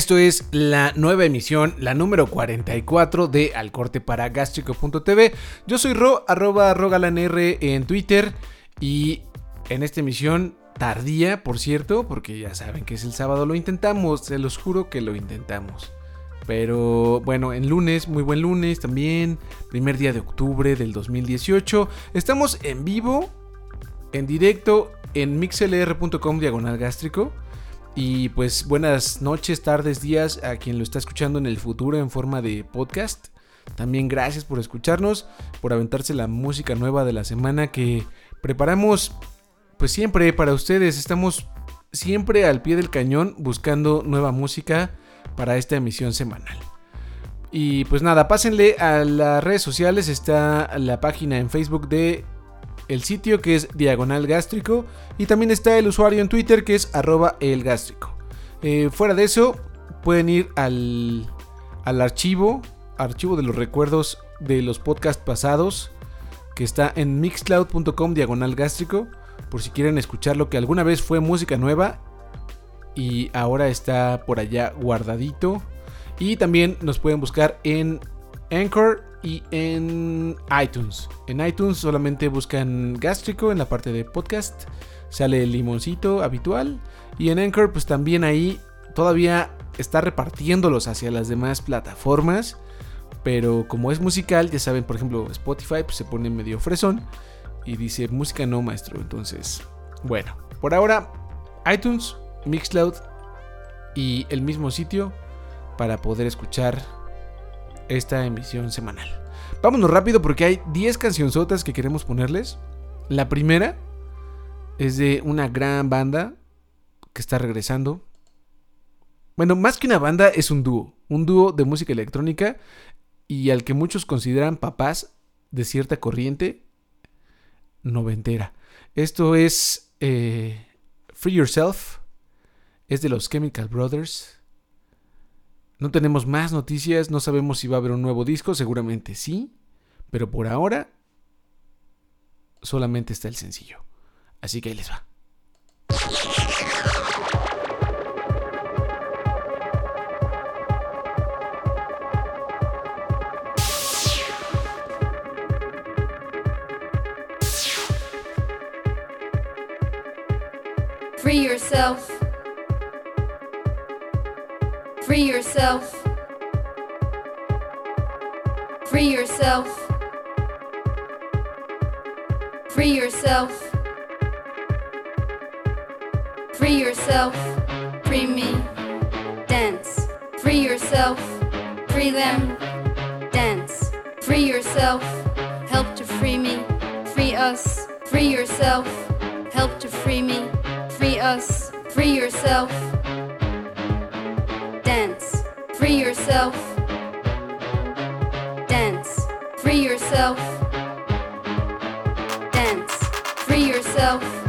Esto es la nueva emisión, la número 44 de Al Corte para Gástrico.tv. Yo soy Ro, arroba rogalanr en Twitter y en esta emisión tardía, por cierto, porque ya saben que es el sábado, lo intentamos, se los juro que lo intentamos. Pero bueno, en lunes, muy buen lunes también, primer día de octubre del 2018. Estamos en vivo, en directo, en mixlr.com diagonal gástrico. Y pues buenas noches, tardes, días a quien lo está escuchando en el futuro en forma de podcast. También gracias por escucharnos, por aventarse la música nueva de la semana que preparamos pues siempre para ustedes. Estamos siempre al pie del cañón buscando nueva música para esta emisión semanal. Y pues nada, pásenle a las redes sociales, está la página en Facebook de el sitio que es Diagonal Gástrico y también está el usuario en Twitter que es arroba el gástrico. Eh, fuera de eso, pueden ir al, al archivo, archivo de los recuerdos de los podcasts pasados que está en mixcloud.com diagonal gástrico por si quieren escuchar lo que alguna vez fue música nueva y ahora está por allá guardadito. Y también nos pueden buscar en Anchor y en iTunes. En iTunes solamente buscan gástrico en la parte de podcast. Sale el limoncito habitual. Y en Anchor pues también ahí todavía está repartiéndolos hacia las demás plataformas. Pero como es musical, ya saben, por ejemplo, Spotify pues, se pone medio fresón. Y dice música no maestro. Entonces, bueno, por ahora iTunes, Mixcloud y el mismo sitio para poder escuchar esta emisión semanal. Vámonos rápido porque hay 10 cancionzotas que queremos ponerles. La primera es de una gran banda que está regresando. Bueno, más que una banda es un dúo, un dúo de música electrónica y al que muchos consideran papás de cierta corriente noventera. Esto es eh, Free Yourself, es de los Chemical Brothers. No tenemos más noticias, no sabemos si va a haber un nuevo disco, seguramente sí, pero por ahora solamente está el sencillo. Así que ahí les va. Free yourself. Free yourself. Free yourself. Free yourself. Free yourself. Free me. Dance. Free yourself. Free them. Dance. Free yourself. Help to free me. Free us. Free yourself. Help to free me. Free us. Free yourself. Free yourself. Dance. Free yourself. Dance. Free yourself.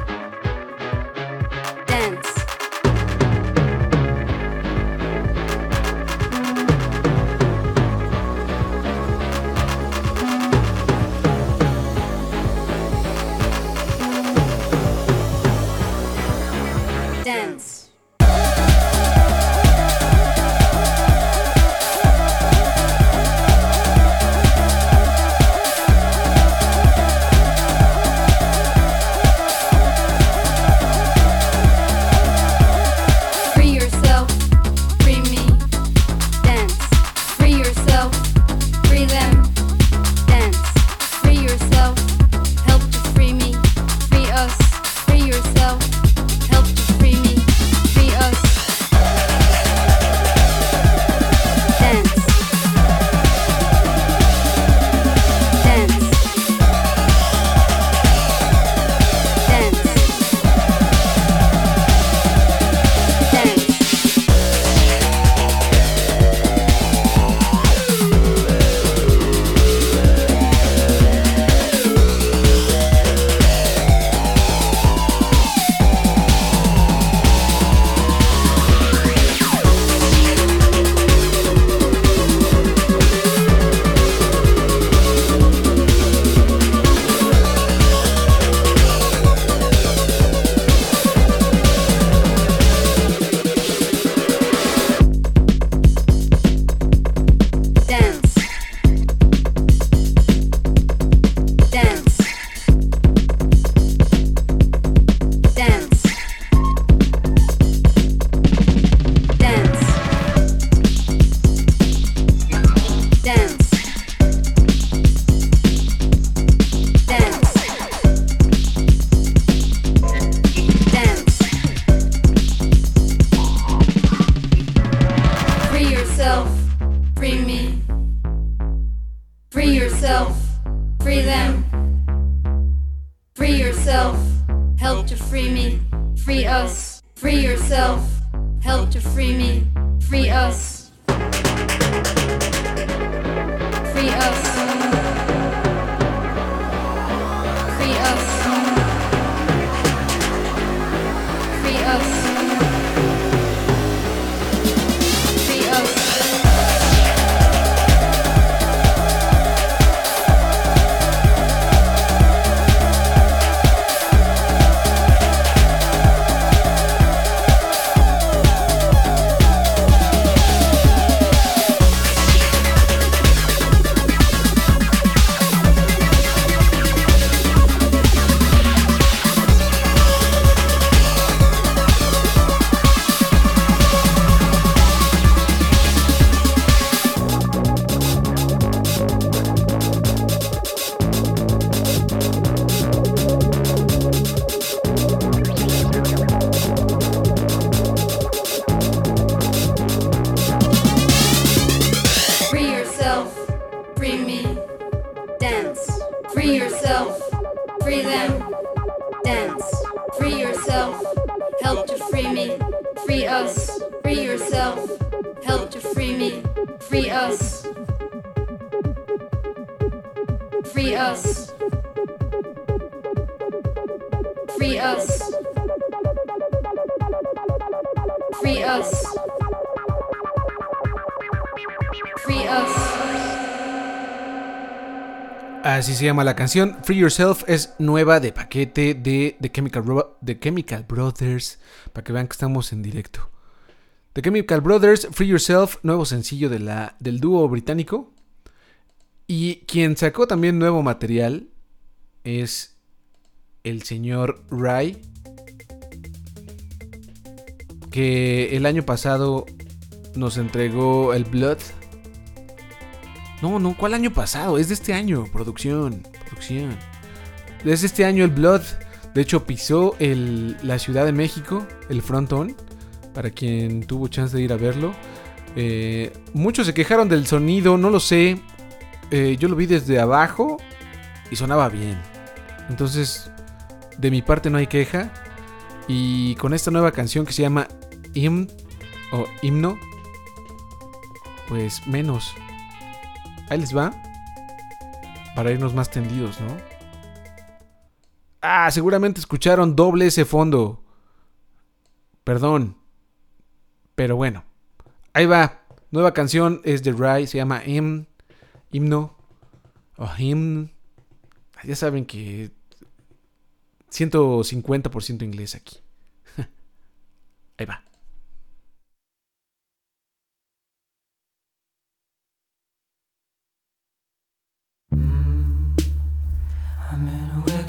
Dance. Free yourself, help to free me, free us. Free yourself, help to free me, free us. Free us. Free us. Free us. Free us. Así se llama la canción. Free Yourself es nueva de paquete de The Chemical, Ro- The Chemical Brothers. Para que vean que estamos en directo. The Chemical Brothers, Free Yourself, nuevo sencillo de la, del dúo británico. Y quien sacó también nuevo material es el señor Rai. Que el año pasado nos entregó el Blood. No, no, ¿cuál año pasado? Es de este año, producción, producción. Es de este año el Blood. De hecho, pisó la Ciudad de México, el frontón, para quien tuvo chance de ir a verlo. Eh, muchos se quejaron del sonido, no lo sé. Eh, yo lo vi desde abajo y sonaba bien. Entonces, de mi parte no hay queja. Y con esta nueva canción que se llama Hymn o Himno, pues menos. Ahí les va. Para irnos más tendidos, ¿no? Ah, seguramente escucharon doble ese fondo. Perdón. Pero bueno. Ahí va. Nueva canción es de Rai. Se llama Hymn. Himno. O Hymn. Ya saben que... 150% inglés aquí. Ahí va.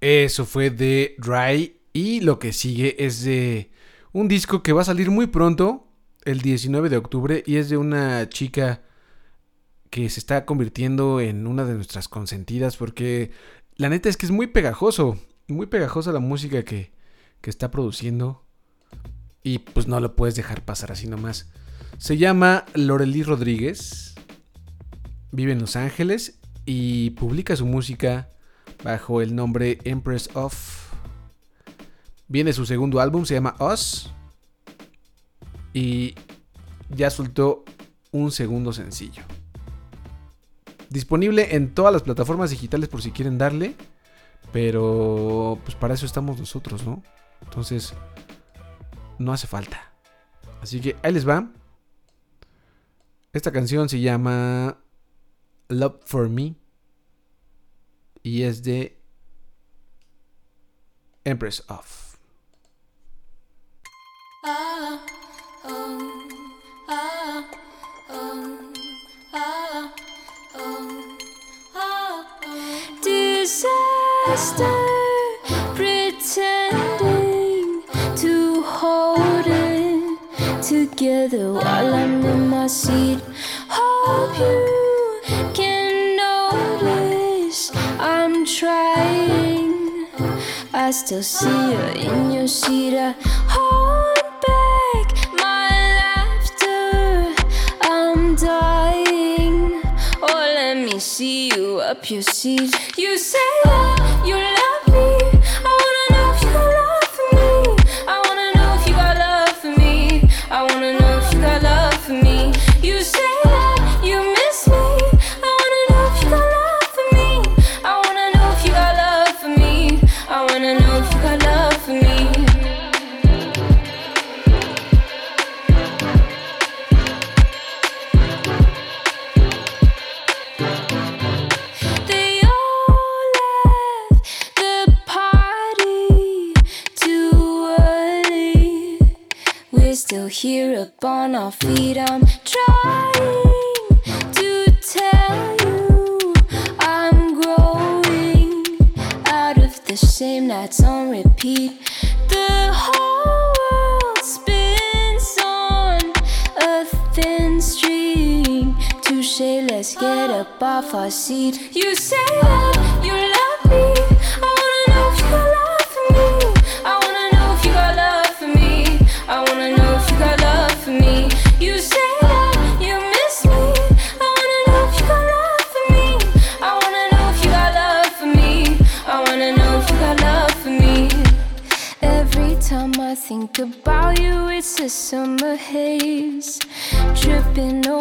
Eso fue de Dry y lo que sigue es de un disco que va a salir muy pronto, el 19 de octubre, y es de una chica que se está convirtiendo en una de nuestras consentidas porque la neta es que es muy pegajoso, muy pegajosa la música que, que está produciendo y pues no lo puedes dejar pasar así nomás. Se llama Lorely Rodríguez, vive en Los Ángeles y publica su música bajo el nombre Empress of. Viene su segundo álbum, se llama Us. Y ya soltó un segundo sencillo. Disponible en todas las plataformas digitales por si quieren darle. Pero pues para eso estamos nosotros, ¿no? Entonces, no hace falta. Así que ahí les va. Esta canción se llama Love for Me. Y es de Empress of. Disaster, pretending to hold it together while I'm in my seat. Hope you trying. I still see you in your seat. I hold back my laughter. I'm dying. Oh, let me see you up your seat. You say that you love up off our seat. You say that you love me. I wanna know if you got love for me. I wanna know if you got love for me. I wanna know if you got love for me. You say that you miss me. I wanna know if you got love for me. I wanna know if you got love for me. I wanna know if you got love for me. Every time I think about you, it's a summer haze. Tripping over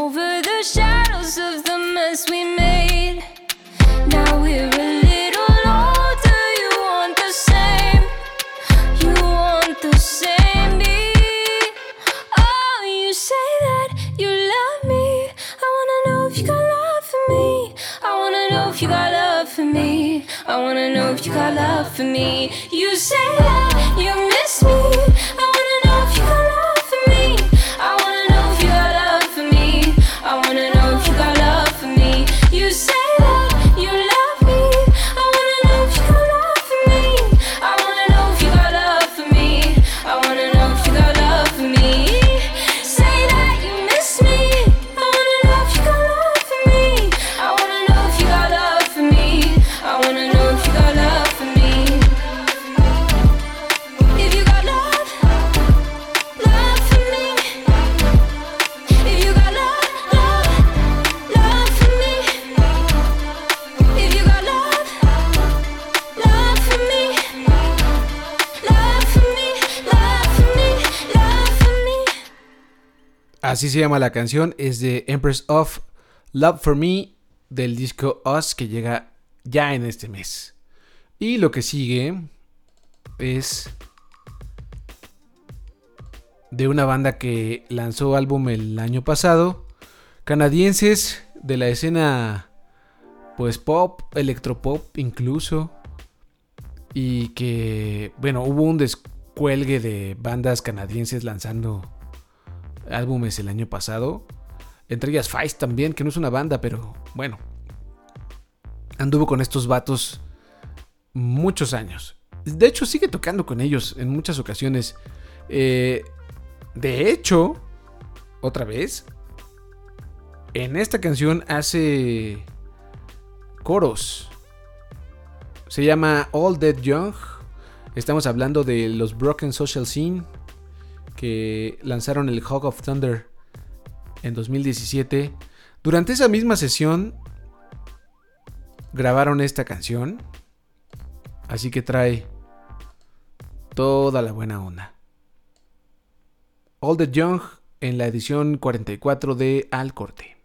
for me. You say Así se llama la canción, es de Empress of Love for Me del disco Us que llega ya en este mes. Y lo que sigue es de una banda que lanzó álbum el año pasado, canadienses de la escena pues pop, electropop incluso, y que bueno, hubo un descuelgue de bandas canadienses lanzando álbumes el año pasado. Entre ellas Feist también, que no es una banda, pero bueno. Anduvo con estos vatos muchos años. De hecho, sigue tocando con ellos en muchas ocasiones. Eh, de hecho, otra vez, en esta canción hace coros. Se llama All Dead Young. Estamos hablando de los Broken Social Scene que lanzaron el Hog of Thunder en 2017. Durante esa misma sesión grabaron esta canción. Así que trae toda la buena onda. All the Young en la edición 44 de Al Corte.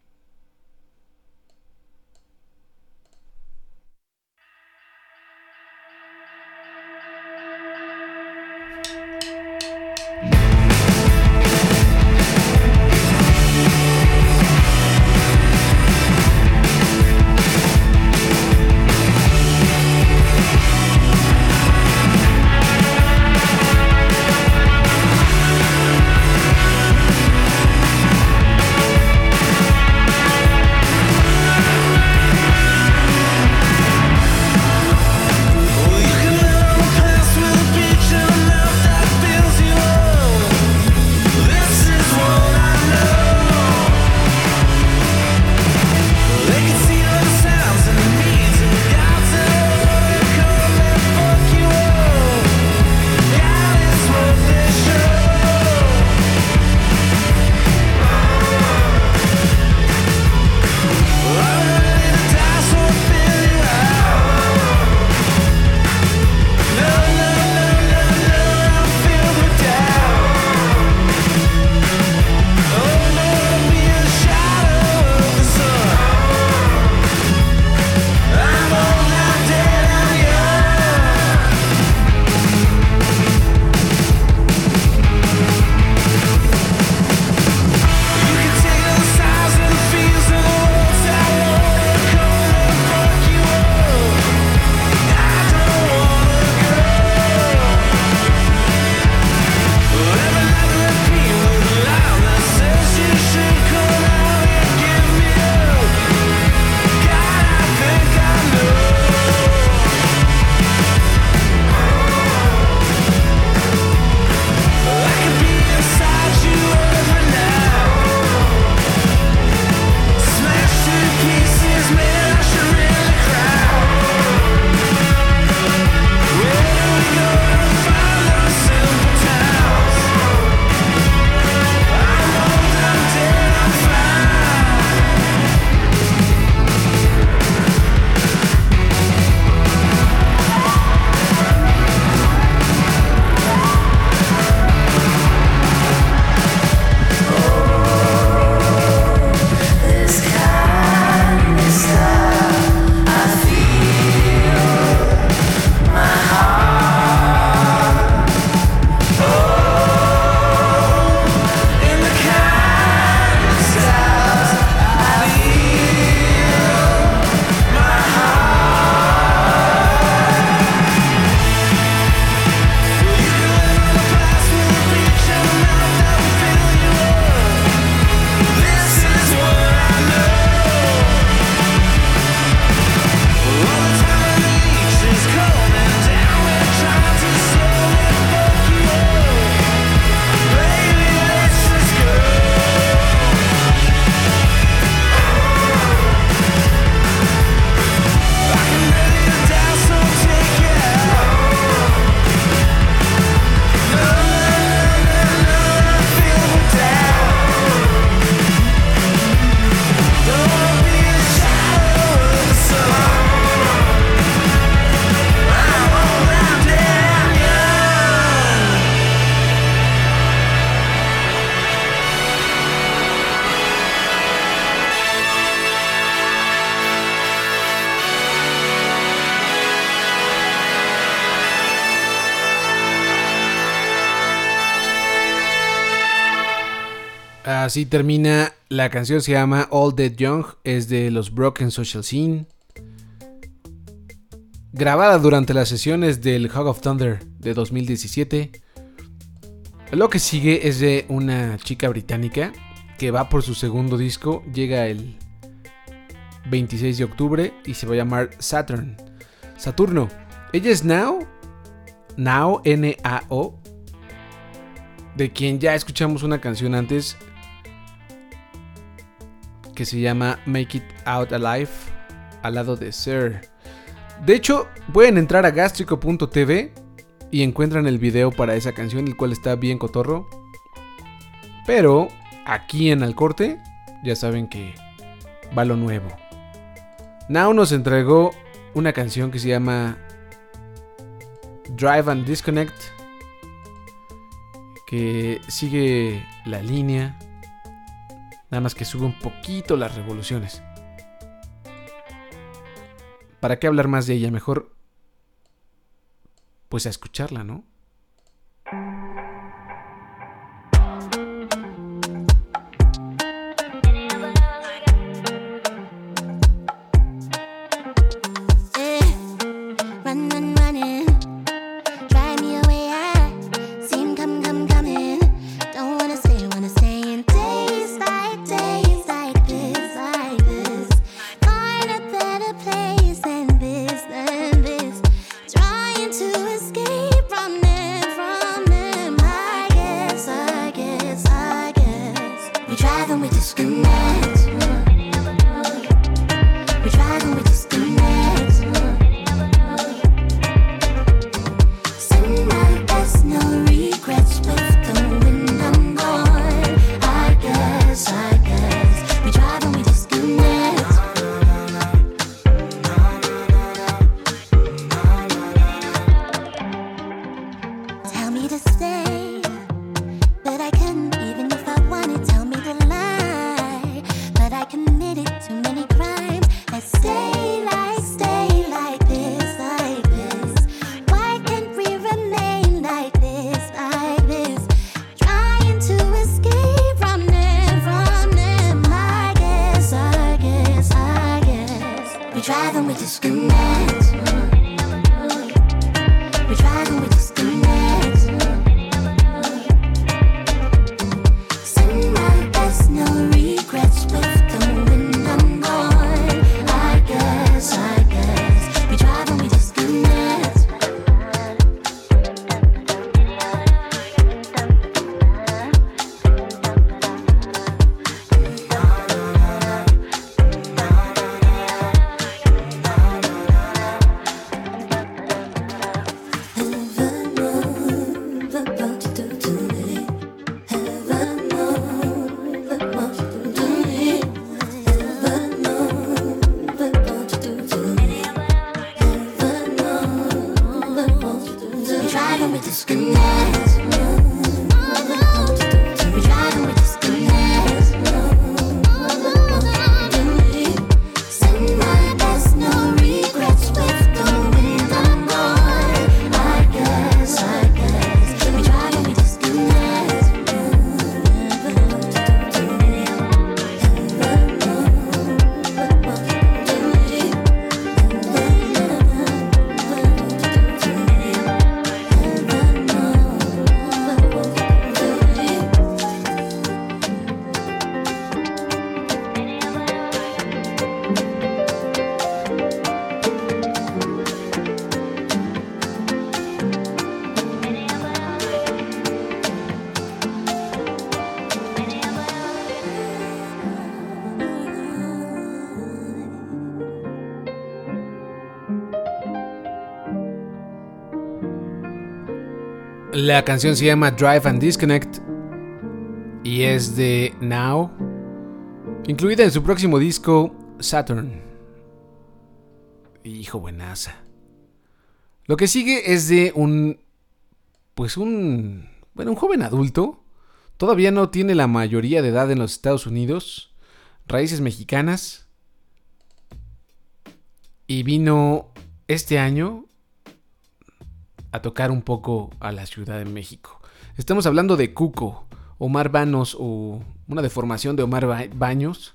Así termina la canción, se llama All Dead Young, es de los Broken Social Scene. Grabada durante las sesiones del Hog of Thunder de 2017. Lo que sigue es de una chica británica que va por su segundo disco, llega el 26 de octubre y se va a llamar Saturn. Saturno. Ella es Now, Now, N-A-O, de quien ya escuchamos una canción antes que se llama Make It Out Alive, al lado de Sir. De hecho, pueden entrar a gastrico.tv y encuentran el video para esa canción, el cual está bien cotorro. Pero aquí en el corte, ya saben que va lo nuevo. Now nos entregó una canción que se llama Drive and Disconnect, que sigue la línea, nada más que sube un poquito las revoluciones. ¿Para qué hablar más de ella? Mejor pues a escucharla, ¿no? We disconnect. La canción se llama Drive and Disconnect y es de Now, incluida en su próximo disco Saturn. Hijo buenaza. Lo que sigue es de un pues un bueno, un joven adulto, todavía no tiene la mayoría de edad en los Estados Unidos, raíces mexicanas y vino este año a tocar un poco a la Ciudad de México. Estamos hablando de Cuco, Omar Banos o una deformación de Omar Ba- Baños,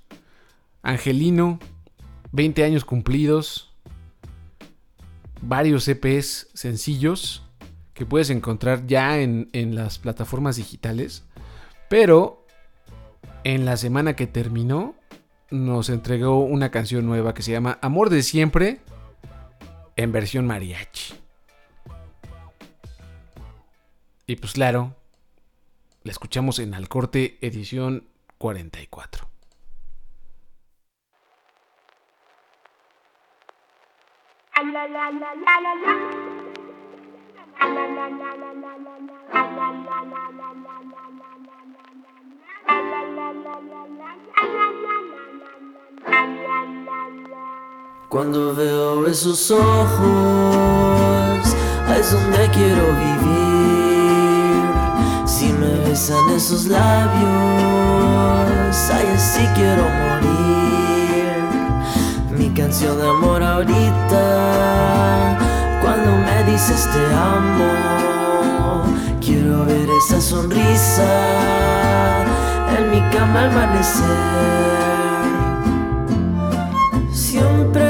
Angelino, 20 años cumplidos, varios EPs sencillos que puedes encontrar ya en, en las plataformas digitales, pero en la semana que terminó nos entregó una canción nueva que se llama Amor de Siempre en versión mariachi. Y pues claro, la escuchamos en Al Corte edición 44. Cuando veo esos ojos, es donde quiero vivir. Si me besan esos labios, ahí así quiero morir. Mi canción de amor ahorita, cuando me dices te amo, quiero ver esa sonrisa en mi cama al amanecer. Siempre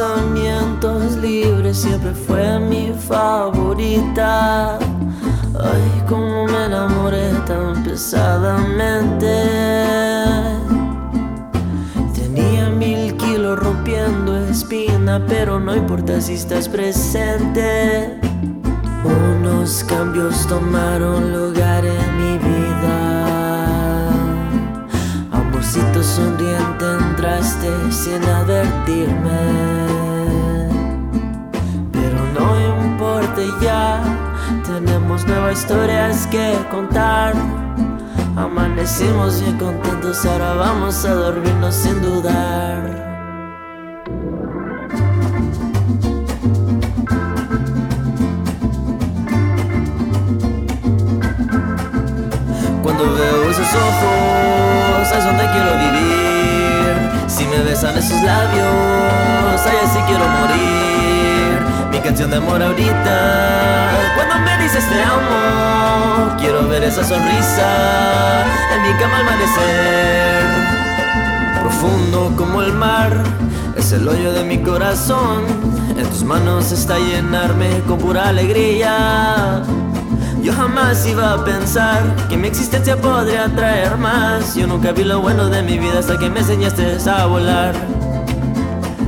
pensamientos libres, siempre fue mi favorita. Ay, cómo me enamoré tan pesadamente. Tenía mil kilos rompiendo espina, pero no importa si estás presente. Unos cambios tomaron lugar Amorcito sonriente entraste sin advertirme. Pero no importa ya, tenemos nuevas historias que contar. Amanecimos bien contentos, ahora vamos a dormirnos sin dudar. Esos labios, ahí así quiero morir. Mi canción de amor ahorita, cuando me dices te amo, quiero ver esa sonrisa en mi cama al amanecer. Profundo como el mar, es el hoyo de mi corazón. En tus manos está llenarme con pura alegría. Yo jamás iba a pensar que mi existencia podría traer más. Yo nunca vi lo bueno de mi vida hasta que me enseñaste a volar.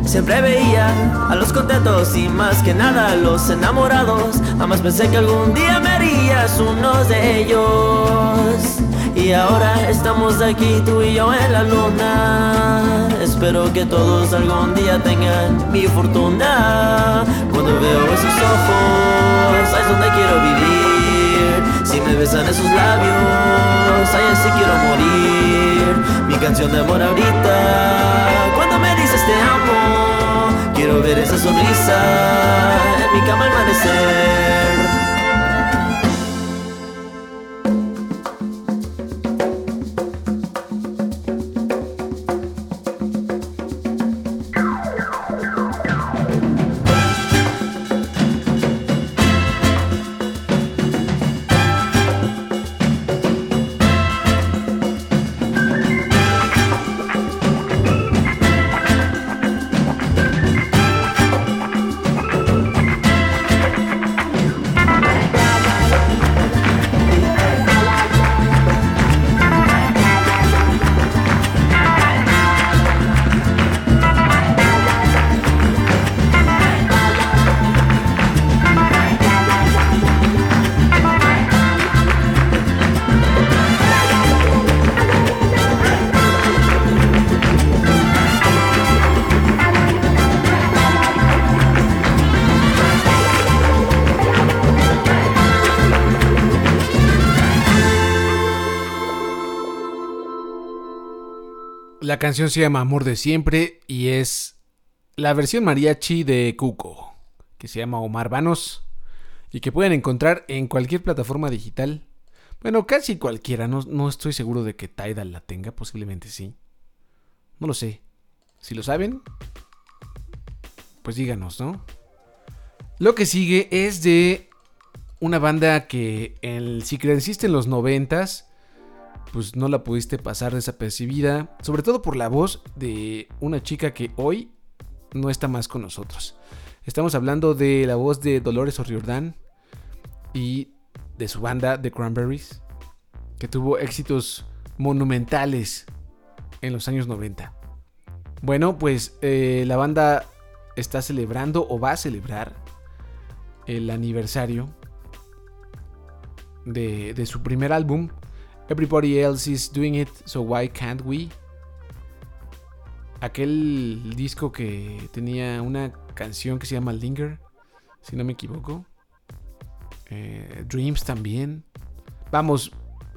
Siempre veía a los contentos y más que nada a los enamorados. Jamás pensé que algún día me harías uno de ellos. Y ahora estamos aquí tú y yo en la luna. Espero que todos algún día tengan mi fortuna. Cuando veo esos ojos, es donde quiero vivir. Si me besan esos labios, ahí así quiero morir. Mi canción de amor ahorita, cuando me dices te amo, quiero ver esa sonrisa en mi cama al amanecer. La canción se llama Amor de Siempre y es la versión mariachi de Cuco, que se llama Omar Vanos y que pueden encontrar en cualquier plataforma digital. Bueno, casi cualquiera, no, no estoy seguro de que Tidal la tenga, posiblemente sí. No lo sé. Si lo saben, pues díganos, ¿no? Lo que sigue es de una banda que en, si creciste en los noventas, pues no la pudiste pasar desapercibida, sobre todo por la voz de una chica que hoy no está más con nosotros. Estamos hablando de la voz de Dolores O'Riordan y de su banda The Cranberries, que tuvo éxitos monumentales en los años 90. Bueno, pues eh, la banda está celebrando o va a celebrar el aniversario de, de su primer álbum. Everybody else is doing it, so why can't we? Aquel disco que tenía una canción que se llama Linger, si no me equivoco. Eh, Dreams también. Vamos,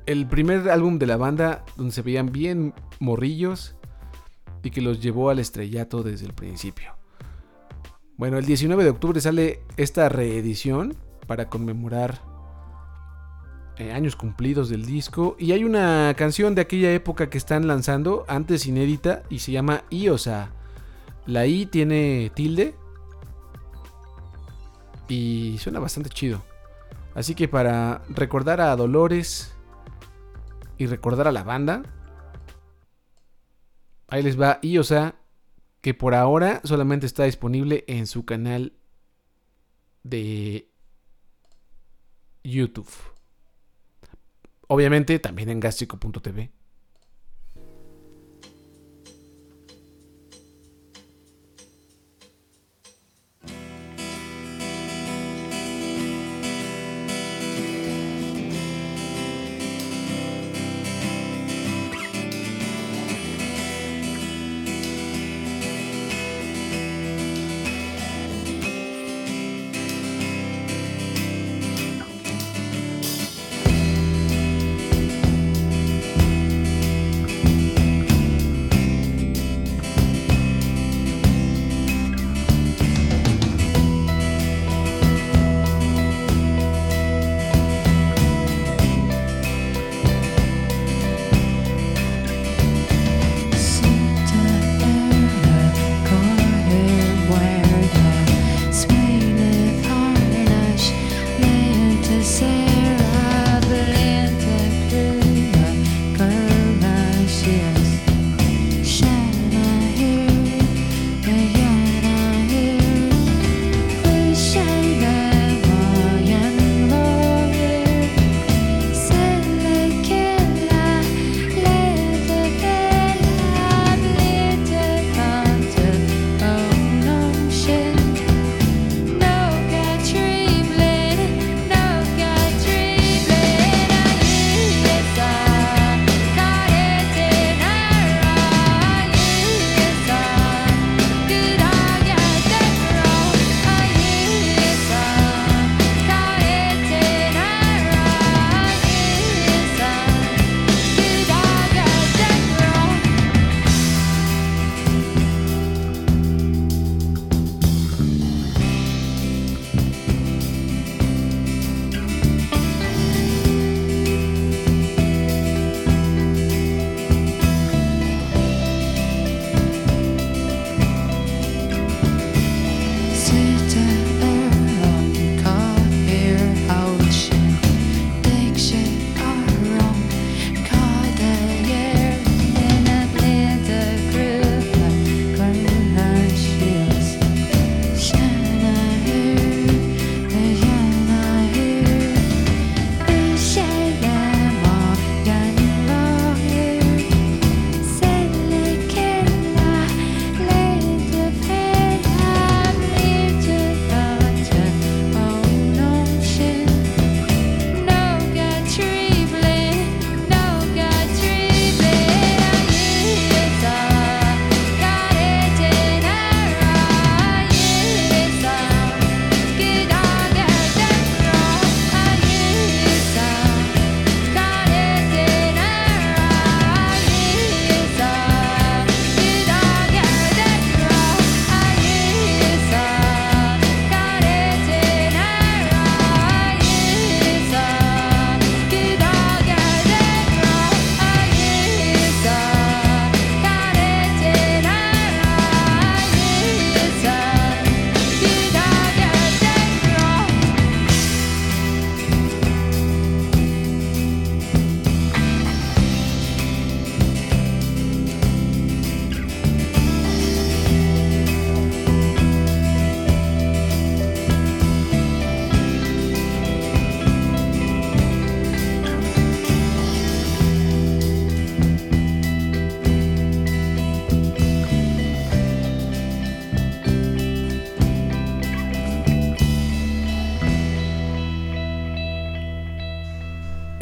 el primer álbum de la banda donde se veían bien morrillos y que los llevó al estrellato desde el principio. Bueno, el 19 de octubre sale esta reedición para conmemorar eh, años cumplidos del disco. Y hay una canción de aquella época que están lanzando, antes inédita, y se llama I, o sea, la I tiene tilde. Y suena bastante chido. Así que para recordar a Dolores y recordar a la banda, ahí les va I, o sea, que por ahora solamente está disponible en su canal de YouTube. Obviamente también en gastrico.tv.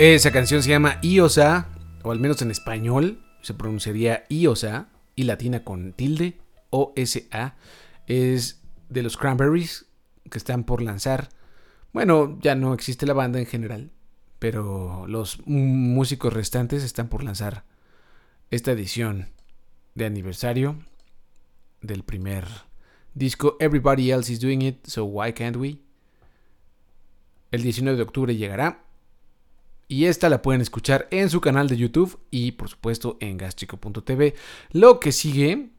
Esa canción se llama Iosa, o al menos en español se pronunciaría Iosa, y latina con tilde, O-S-A. Es de los Cranberries, que están por lanzar. Bueno, ya no existe la banda en general, pero los músicos restantes están por lanzar esta edición de aniversario del primer disco Everybody Else is Doing It, so why can't we? El 19 de octubre llegará y esta la pueden escuchar en su canal de YouTube y por supuesto en gaschico.tv. Lo que sigue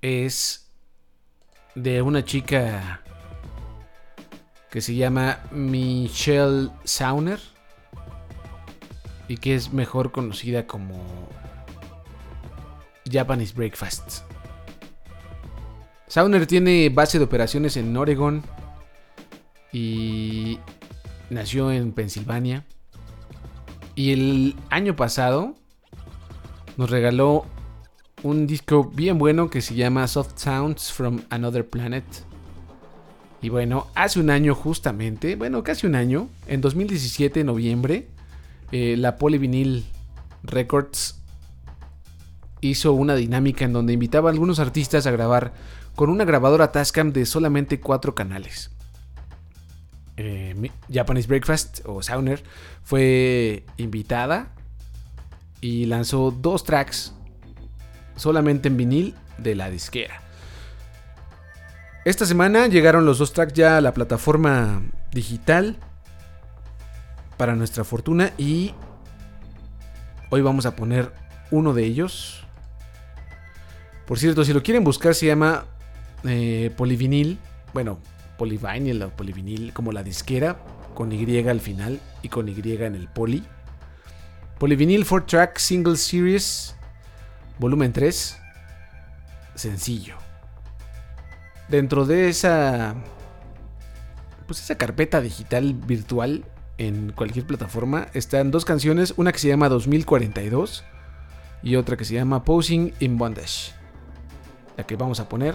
es de una chica que se llama Michelle Sauner y que es mejor conocida como Japanese Breakfast. Sauner tiene base de operaciones en Oregon y nació en Pensilvania. Y el año pasado nos regaló un disco bien bueno que se llama Soft Sounds from Another Planet. Y bueno, hace un año justamente, bueno, casi un año, en 2017, noviembre, eh, la Polyvinyl Records hizo una dinámica en donde invitaba a algunos artistas a grabar con una grabadora Tascam de solamente cuatro canales. Eh, Japanese Breakfast o Sauner fue invitada y lanzó dos tracks solamente en vinil de la disquera. Esta semana llegaron los dos tracks ya a la plataforma digital para nuestra fortuna y hoy vamos a poner uno de ellos. Por cierto, si lo quieren buscar se llama eh, Polivinil. Bueno, Polyvinyl o Polyvinyl como la disquera, con Y al final y con Y en el poli. Polyvinyl 4 Track Single Series, volumen 3, sencillo. Dentro de esa pues esa carpeta digital virtual en cualquier plataforma están dos canciones, una que se llama 2042 y otra que se llama Posing in Bondage. La que vamos a poner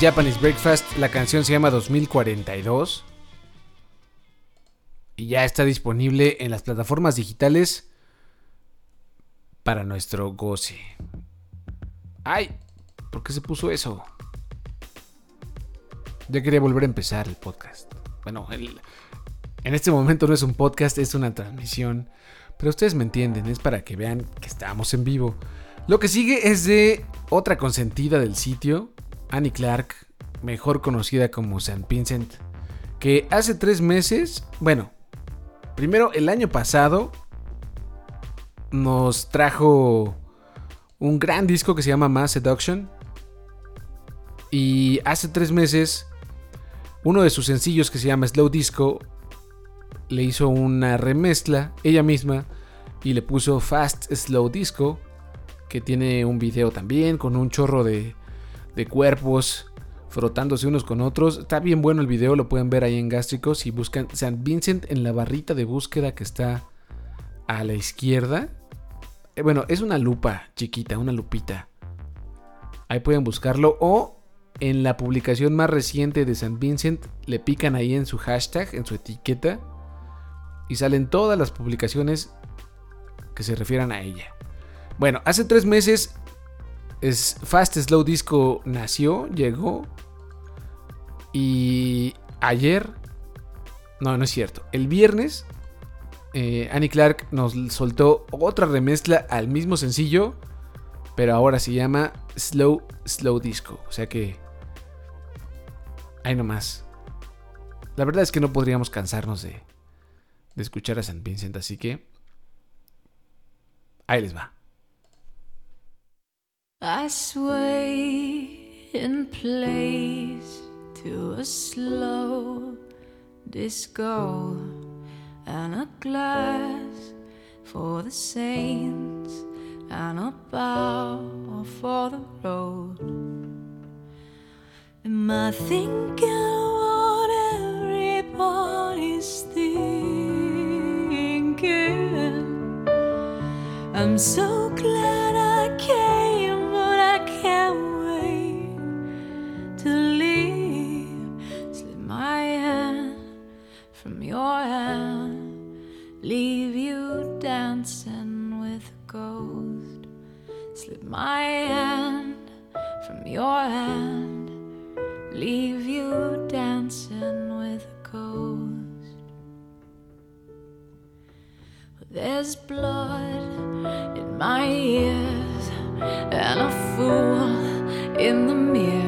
Japanese Breakfast, la canción se llama 2042 y ya está disponible en las plataformas digitales para nuestro goce. ¡Ay! ¿Por qué se puso eso? Ya quería volver a empezar el podcast. Bueno, el- en este momento no es un podcast, es una transmisión. Pero ustedes me entienden, es para que vean que estamos en vivo. Lo que sigue es de otra consentida del sitio, Annie Clark, mejor conocida como St. Vincent, que hace tres meses, bueno, primero el año pasado nos trajo un gran disco que se llama Mass Seduction. Y hace tres meses, uno de sus sencillos que se llama Slow Disco le hizo una remezcla ella misma y le puso Fast Slow Disco, que tiene un video también con un chorro de, de cuerpos frotándose unos con otros. Está bien bueno el video, lo pueden ver ahí en Gástrico. Si buscan San Vincent en la barrita de búsqueda que está a la izquierda. Eh, Bueno, es una lupa chiquita, una lupita. Ahí pueden buscarlo. O en la publicación más reciente de San Vincent, le pican ahí en su hashtag, en su etiqueta. Y salen todas las publicaciones que se refieran a ella. Bueno, hace tres meses es Fast Slow Disco nació, llegó. Y ayer, no, no es cierto. El viernes, eh, Annie Clark nos soltó otra remezcla al mismo sencillo, pero ahora se llama Slow Slow Disco. O sea que, ahí nomás. La verdad es que no podríamos cansarnos de, de escuchar a San Vincent, así que ahí les va. I sway in place to a slow disco and a glass for the saints and a bow for the road. Am I thinking what everybody's thinking? I'm so glad I came, your hand, leave you dancing with a ghost. Slip my hand from your hand, leave you dancing with a ghost. There's blood in my ears and a fool in the mirror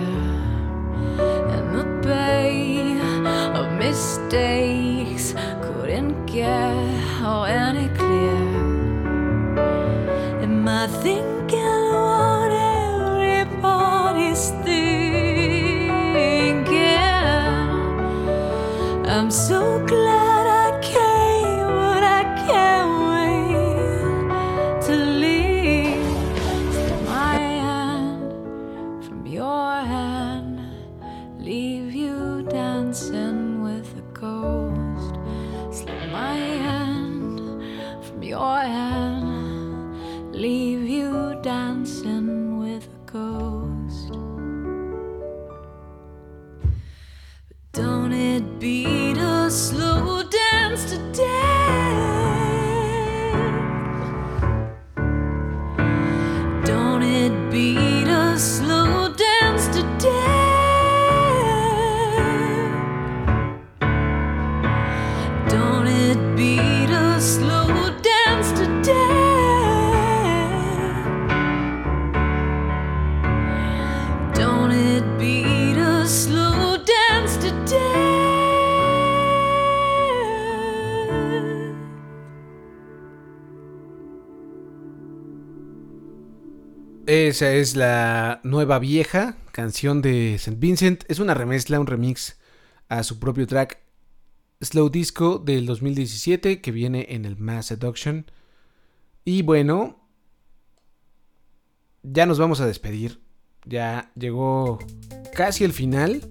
Esa es la nueva vieja canción de St. Vincent. Es una remezcla, un remix a su propio track Slow Disco del 2017 que viene en el Mass Seduction. Y bueno, ya nos vamos a despedir. Ya llegó casi el final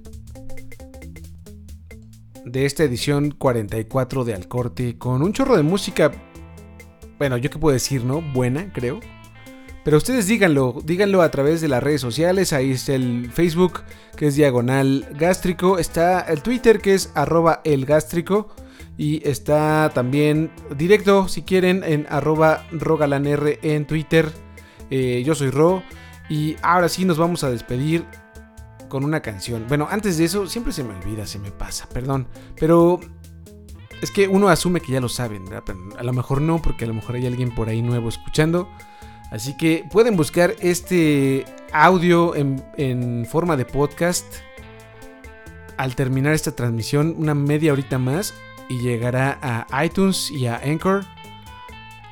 de esta edición 44 de Alcorte con un chorro de música. Bueno, yo qué puedo decir, ¿no? Buena, creo. Pero ustedes díganlo, díganlo a través de las redes sociales. Ahí está el Facebook, que es diagonal gástrico. Está el Twitter, que es arroba el gástrico. Y está también directo, si quieren, en arroba rogalanr en Twitter. Eh, yo soy Ro. Y ahora sí nos vamos a despedir con una canción. Bueno, antes de eso, siempre se me olvida, se me pasa, perdón. Pero es que uno asume que ya lo saben. Pero a lo mejor no, porque a lo mejor hay alguien por ahí nuevo escuchando. Así que pueden buscar este audio en, forma de podcast al terminar esta transmisión, una media horita más, y llegará a iTunes y a Anchor.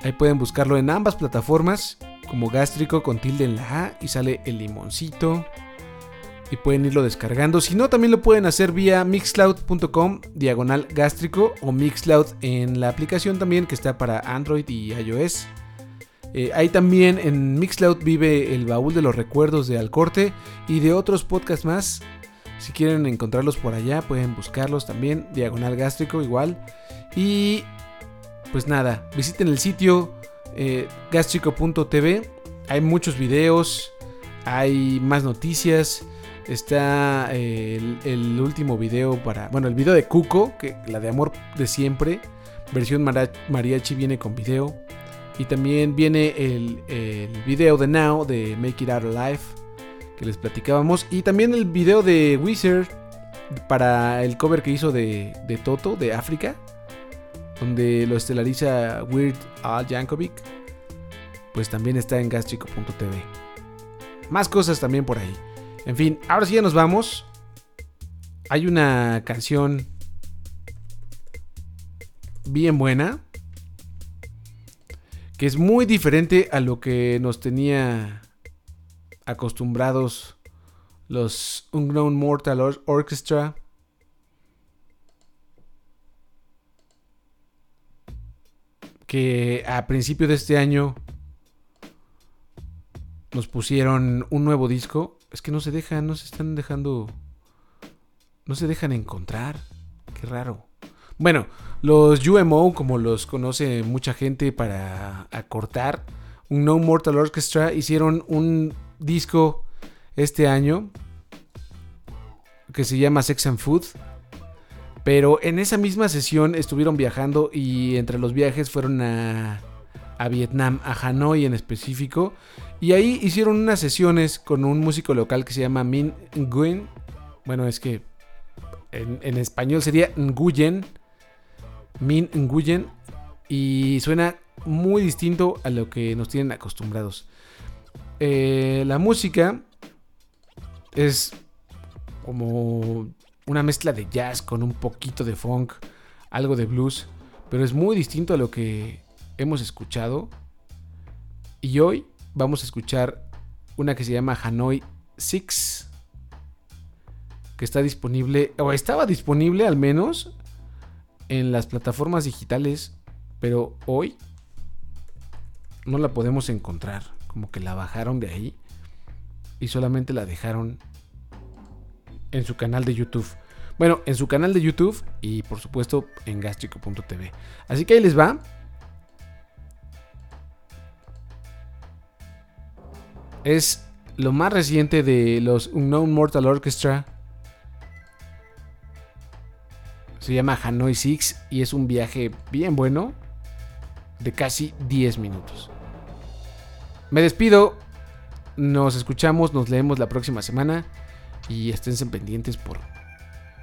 Ahí pueden buscarlo en ambas plataformas, como gástrico con tilde en la A y sale el limoncito. Y pueden irlo descargando. Si no, también lo pueden hacer vía mixcloud.com diagonal gástrico o mixcloud en la aplicación también que está para Android y iOS. Eh, ahí también en Mixcloud vive el baúl de los recuerdos de Alcorte y de otros podcasts más. Si quieren encontrarlos por allá, pueden buscarlos también. Diagonal gástrico igual. Y pues nada, visiten el sitio eh, gástrico.tv. Hay muchos videos, hay más noticias. Está eh, el, último video para. Bueno, el video de Cuco, que la de amor de siempre. Versión mariachi viene con video. Y también viene el, video de Now de Make It Out Alive que les platicábamos. Y también el video de Wizard para el cover que hizo de, Toto de África, donde lo estelariza Weird Al Yankovic. Pues también está en gastrico.tv. Más cosas también por ahí. En fin, ahora sí ya nos vamos. Hay una canción bien buena que es muy diferente a lo que nos tenía acostumbrados los Unknown Mortal Or- Orchestra. Que a principio de este año nos pusieron un nuevo disco. Es que no se dejan, no se están dejando. No se dejan encontrar. Qué raro. Bueno, los UMO, como los conoce mucha gente para acortar, un No Mortal Orchestra, hicieron un disco este año que se llama Sex and Food. Pero en esa misma sesión estuvieron viajando y entre los viajes fueron a, a Vietnam, a Hanoi en específico. Y ahí hicieron unas sesiones con un músico local que se llama Min Nguyen. Bueno, es que en, en español sería Nguyen. Min Nguyen. Y suena muy distinto a lo que nos tienen acostumbrados. Eh, la música es como una mezcla de jazz con un poquito de funk, algo de blues, pero es muy distinto a lo que hemos escuchado. Y hoy vamos a escuchar una que se llama Hanoi Six, que está disponible, o estaba disponible al menos en las plataformas digitales, pero hoy no la podemos encontrar. Como que la bajaron de ahí y solamente la dejaron en su canal de YouTube. Bueno, en su canal de YouTube y por supuesto en gastrico.tv. Así que ahí les va. Es lo más reciente de los Unknown Mortal Orchestra. Se llama Hanoi Six y es un viaje bien bueno de casi 10 minutos. Me despido. Nos escuchamos, nos leemos la próxima semana y esténse pendientes por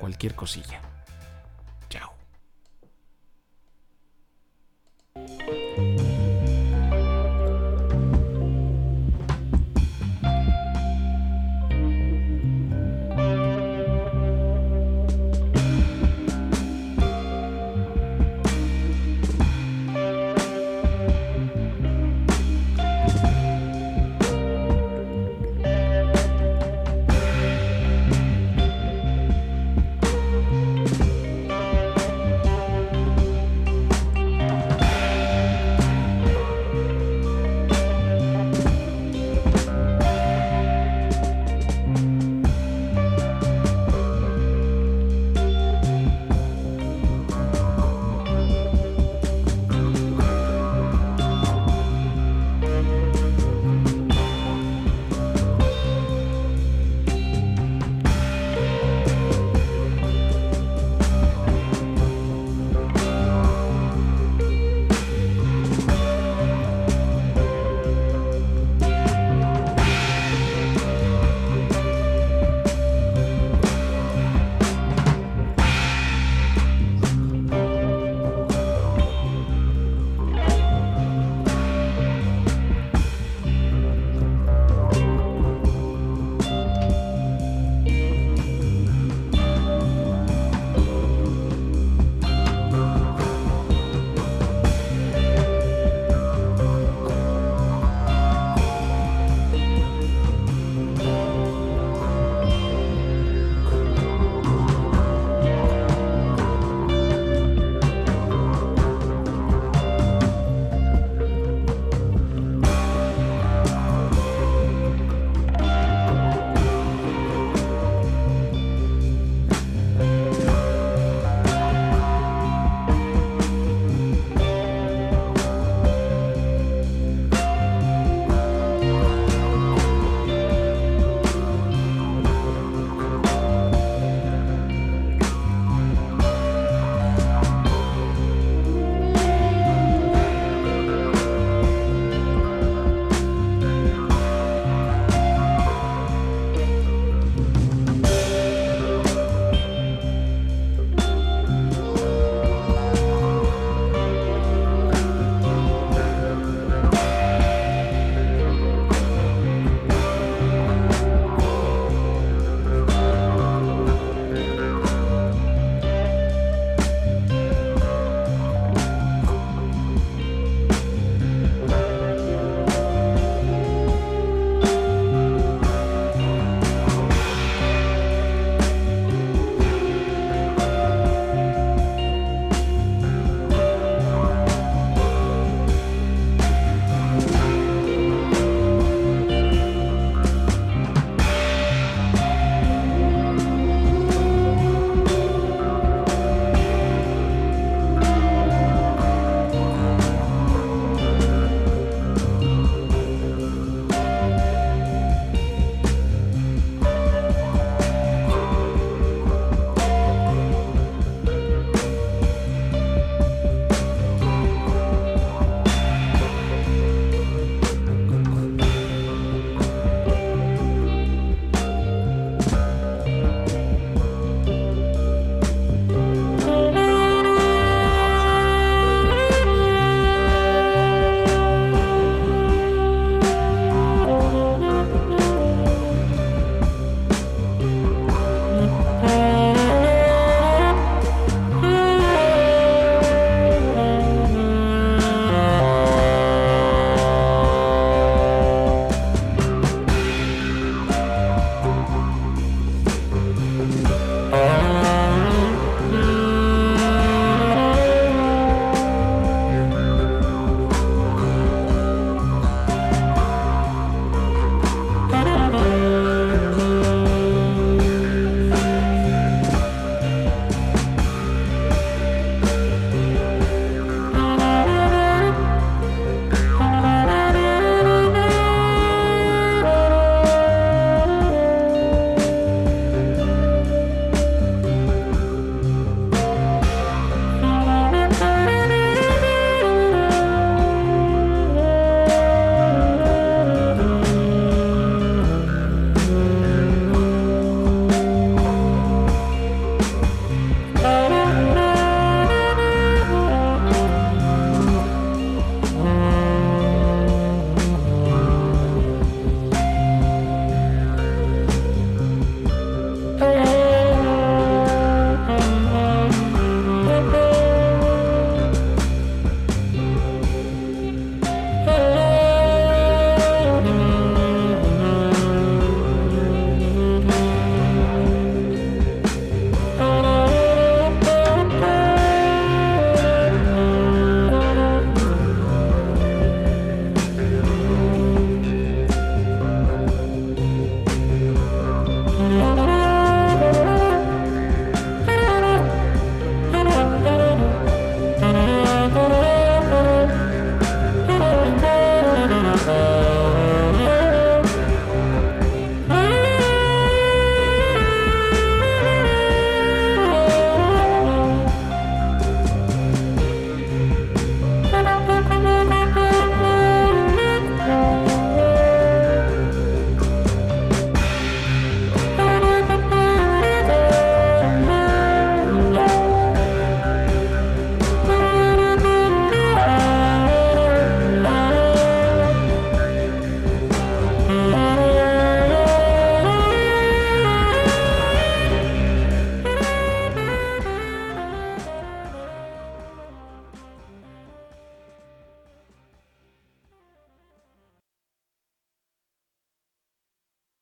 cualquier cosilla.